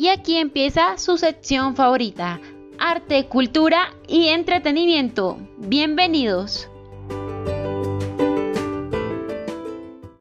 Y aquí empieza su sección favorita, arte, cultura y entretenimiento. Bienvenidos.